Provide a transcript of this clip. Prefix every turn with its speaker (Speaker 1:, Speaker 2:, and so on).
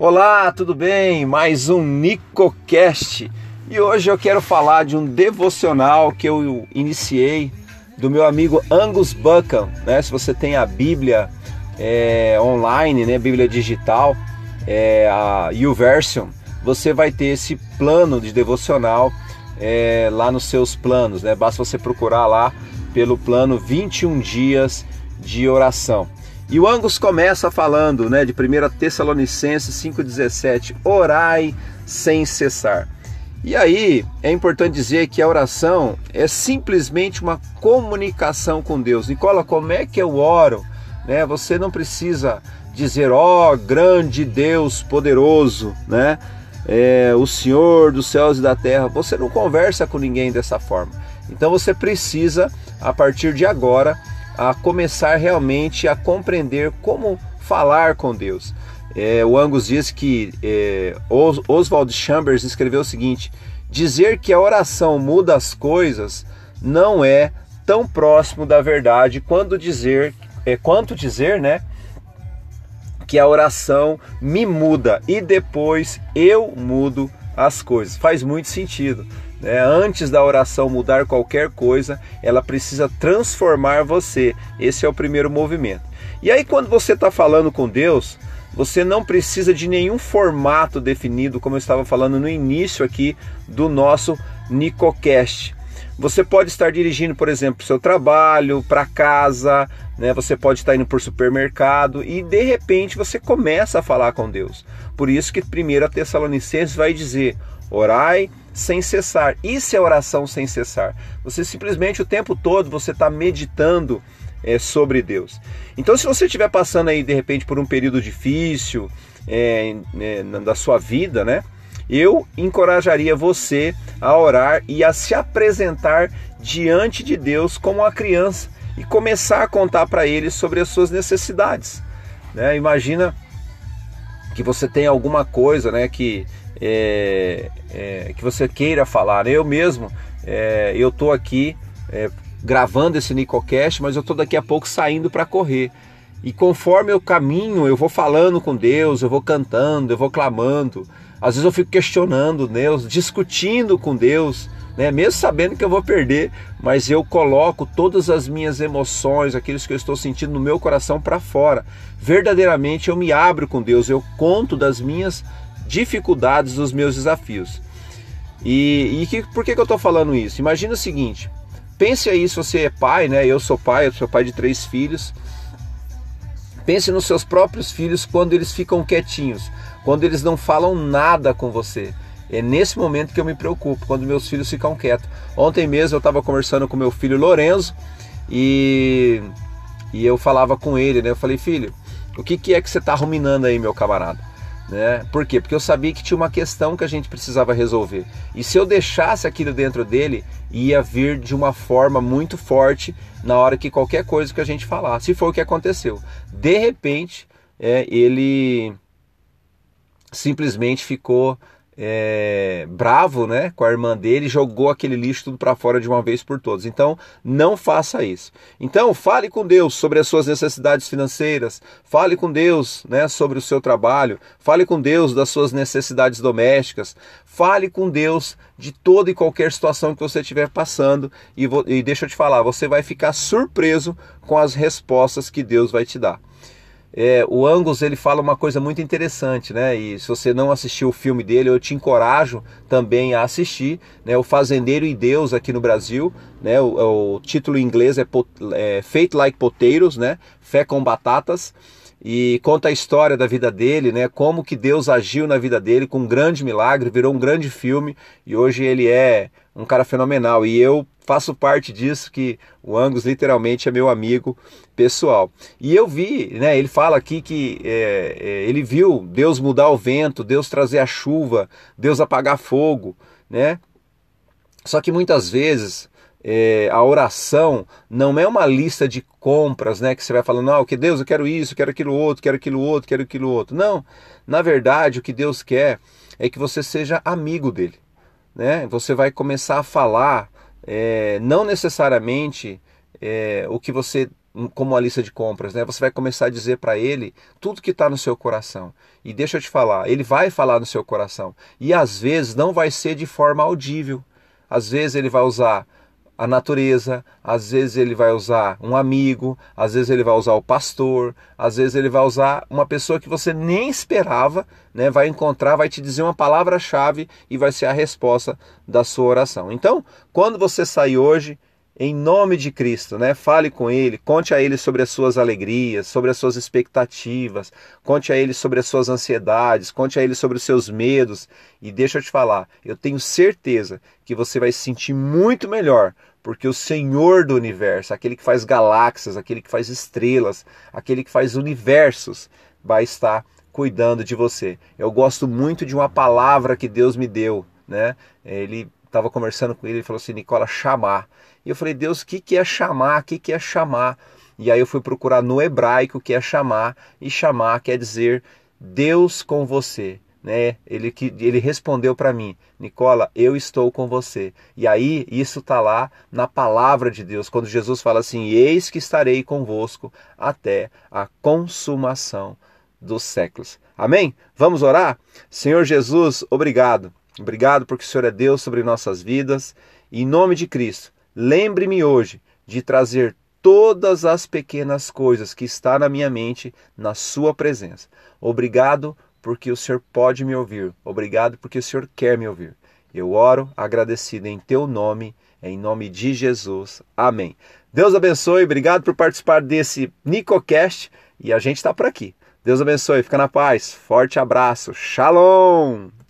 Speaker 1: Olá, tudo bem? Mais um NicoCast e hoje eu quero falar de um devocional que eu iniciei do meu amigo Angus Buchan. Né? Se você tem a Bíblia é, online, né? Bíblia digital, é, a YouVersion, você vai ter esse plano de devocional é, lá nos seus planos. Né? Basta você procurar lá pelo plano 21 dias de oração. E o Angus começa falando né, de 1 Tessalonicenses 5,17: orai sem cessar. E aí é importante dizer que a oração é simplesmente uma comunicação com Deus. Nicola, como é que eu oro? Né, você não precisa dizer, ó oh, grande Deus poderoso, né? É, o Senhor dos céus e da terra. Você não conversa com ninguém dessa forma. Então você precisa, a partir de agora, a começar realmente a compreender como falar com Deus. É, o Angus diz que é, Oswald Chambers escreveu o seguinte: dizer que a oração muda as coisas não é tão próximo da verdade quanto dizer, é, quanto dizer, né? Que a oração me muda e depois eu mudo as coisas. Faz muito sentido. Né? Antes da oração mudar qualquer coisa, ela precisa transformar você. Esse é o primeiro movimento. E aí, quando você está falando com Deus, você não precisa de nenhum formato definido, como eu estava falando no início aqui do nosso Nicocast. Você pode estar dirigindo, por exemplo, seu trabalho, para casa, né? Você pode estar indo o supermercado e de repente você começa a falar com Deus. Por isso que 1 Tessalonicenses vai dizer: orai sem cessar. Isso é oração sem cessar. Você simplesmente o tempo todo você está meditando é, sobre Deus. Então, se você estiver passando aí de repente por um período difícil é, é, da sua vida, né? Eu encorajaria você a orar e a se apresentar diante de Deus como uma criança e começar a contar para Ele sobre as suas necessidades. Né? Imagina que você tem alguma coisa, né, que é, é, que você queira falar. Eu mesmo, é, eu tô aqui é, gravando esse Nicocast, mas eu tô daqui a pouco saindo para correr. E conforme eu caminho, eu vou falando com Deus, eu vou cantando, eu vou clamando. Às vezes eu fico questionando Deus, discutindo com Deus, né? mesmo sabendo que eu vou perder, mas eu coloco todas as minhas emoções, aqueles que eu estou sentindo no meu coração para fora. Verdadeiramente eu me abro com Deus, eu conto das minhas dificuldades dos meus desafios. E, e que, por que, que eu estou falando isso? Imagina o seguinte: pense aí se você é pai, né? Eu sou pai, eu sou pai de três filhos. Pense nos seus próprios filhos quando eles ficam quietinhos, quando eles não falam nada com você. É nesse momento que eu me preocupo, quando meus filhos ficam quietos. Ontem mesmo eu estava conversando com meu filho Lorenzo e, e eu falava com ele, né? Eu falei, filho, o que, que é que você está ruminando aí, meu camarada? Né? Por quê? Porque eu sabia que tinha uma questão que a gente precisava resolver. E se eu deixasse aquilo dentro dele, ia vir de uma forma muito forte na hora que qualquer coisa que a gente falasse. Se foi o que aconteceu. De repente, é, ele simplesmente ficou é, bravo né, com a irmã dele e jogou aquele lixo tudo para fora de uma vez por todas. Então, não faça isso. Então, fale com Deus sobre as suas necessidades financeiras, fale com Deus né, sobre o seu trabalho, fale com Deus das suas necessidades domésticas, fale com Deus de toda e qualquer situação que você estiver passando e, e deixa eu te falar, você vai ficar surpreso com as respostas que Deus vai te dar. É, o Angus ele fala uma coisa muito interessante, né? E se você não assistiu o filme dele, eu te encorajo também a assistir, né? O Fazendeiro e Deus aqui no Brasil, né? O, o título em inglês é, é Faith Like Potatoes, né? Fé com batatas e conta a história da vida dele, né? Como que Deus agiu na vida dele com um grande milagre, virou um grande filme e hoje ele é um cara fenomenal. E eu faço parte disso, que o Angus literalmente é meu amigo pessoal. E eu vi, né? Ele fala aqui que é, é, ele viu Deus mudar o vento, Deus trazer a chuva, Deus apagar fogo, né? Só que muitas vezes é, a oração não é uma lista de compras, né? Que você vai falando, não, que Deus, eu quero isso, quero aquilo outro, quero aquilo outro, quero aquilo outro. Não, na verdade, o que Deus quer é que você seja amigo dele, né? Você vai começar a falar, é, não necessariamente é, o que você como uma lista de compras, né? Você vai começar a dizer para ele tudo que está no seu coração. E deixa eu te falar, ele vai falar no seu coração. E às vezes não vai ser de forma audível. Às vezes ele vai usar a natureza, às vezes ele vai usar um amigo, às vezes ele vai usar o pastor, às vezes ele vai usar uma pessoa que você nem esperava, né? Vai encontrar, vai te dizer uma palavra-chave e vai ser a resposta da sua oração. Então, quando você sair hoje, em nome de Cristo, né? Fale com ele, conte a ele sobre as suas alegrias, sobre as suas expectativas, conte a ele sobre as suas ansiedades, conte a ele sobre os seus medos e deixa eu te falar, eu tenho certeza que você vai se sentir muito melhor, porque o Senhor do universo, aquele que faz galáxias, aquele que faz estrelas, aquele que faz universos, vai estar cuidando de você. Eu gosto muito de uma palavra que Deus me deu, né? Ele estava conversando com ele e falou assim: Nicola, chamar. E eu falei: Deus, o que, que é chamar? O que, que é chamar? E aí eu fui procurar no hebraico o que é chamar, e chamar quer dizer Deus com você. Né? Ele, que, ele respondeu para mim, Nicola, eu estou com você. E aí isso está lá na palavra de Deus, quando Jesus fala assim: Eis que estarei convosco até a consumação dos séculos. Amém? Vamos orar? Senhor Jesus, obrigado Obrigado porque o Senhor é Deus sobre nossas vidas. Em nome de Cristo, lembre-me hoje de trazer todas as pequenas coisas que está na minha mente na sua presença. Obrigado porque o Senhor pode me ouvir. Obrigado porque o Senhor quer me ouvir. Eu oro agradecido em teu nome, em nome de Jesus. Amém. Deus abençoe, obrigado por participar desse NicoCast e a gente está por aqui. Deus abençoe, fica na paz. Forte abraço. Shalom!